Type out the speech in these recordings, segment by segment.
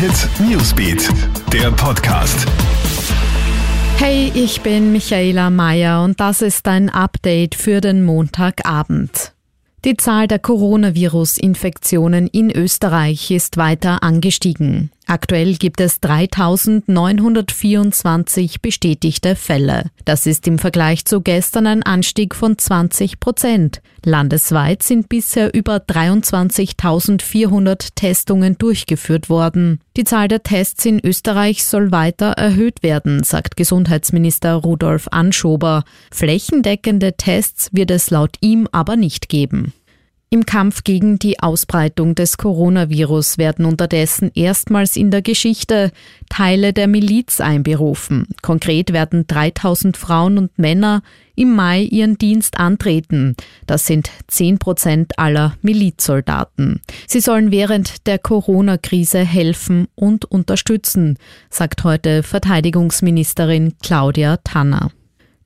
Hit Newsbeat, der Podcast. Hey, ich bin Michaela Mayer und das ist ein Update für den Montagabend. Die Zahl der Coronavirus-Infektionen in Österreich ist weiter angestiegen. Aktuell gibt es 3924 bestätigte Fälle. Das ist im Vergleich zu gestern ein Anstieg von 20 Prozent. Landesweit sind bisher über 23.400 Testungen durchgeführt worden. Die Zahl der Tests in Österreich soll weiter erhöht werden, sagt Gesundheitsminister Rudolf Anschober. Flächendeckende Tests wird es laut ihm aber nicht geben. Im Kampf gegen die Ausbreitung des Coronavirus werden unterdessen erstmals in der Geschichte Teile der Miliz einberufen. Konkret werden 3000 Frauen und Männer im Mai ihren Dienst antreten. Das sind 10 Prozent aller Milizsoldaten. Sie sollen während der Corona-Krise helfen und unterstützen, sagt heute Verteidigungsministerin Claudia Tanner.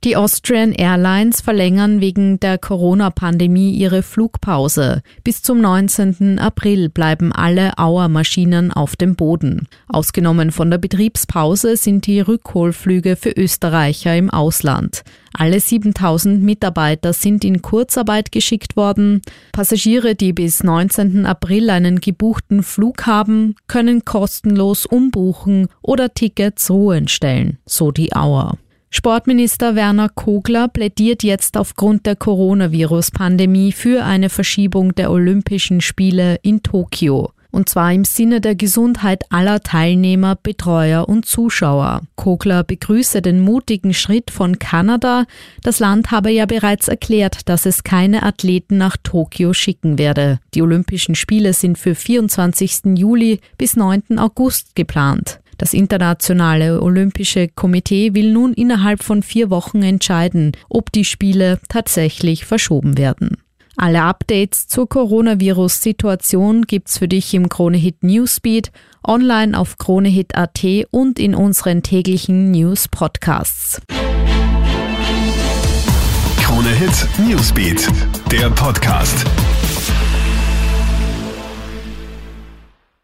Die Austrian Airlines verlängern wegen der Corona-Pandemie ihre Flugpause. Bis zum 19. April bleiben alle Auer-Maschinen auf dem Boden. Ausgenommen von der Betriebspause sind die Rückholflüge für Österreicher im Ausland. Alle 7000 Mitarbeiter sind in Kurzarbeit geschickt worden. Passagiere, die bis 19. April einen gebuchten Flug haben, können kostenlos umbuchen oder Tickets ruhen stellen, so die Auer. Sportminister Werner Kogler plädiert jetzt aufgrund der Coronavirus-Pandemie für eine Verschiebung der Olympischen Spiele in Tokio. Und zwar im Sinne der Gesundheit aller Teilnehmer, Betreuer und Zuschauer. Kogler begrüße den mutigen Schritt von Kanada. Das Land habe ja bereits erklärt, dass es keine Athleten nach Tokio schicken werde. Die Olympischen Spiele sind für 24. Juli bis 9. August geplant. Das Internationale Olympische Komitee will nun innerhalb von vier Wochen entscheiden, ob die Spiele tatsächlich verschoben werden. Alle Updates zur Coronavirus-Situation gibt's für dich im Kronehit Newsbeat, online auf kronehit.at und in unseren täglichen News-Podcasts. Kronehit Newsbeat, der Podcast.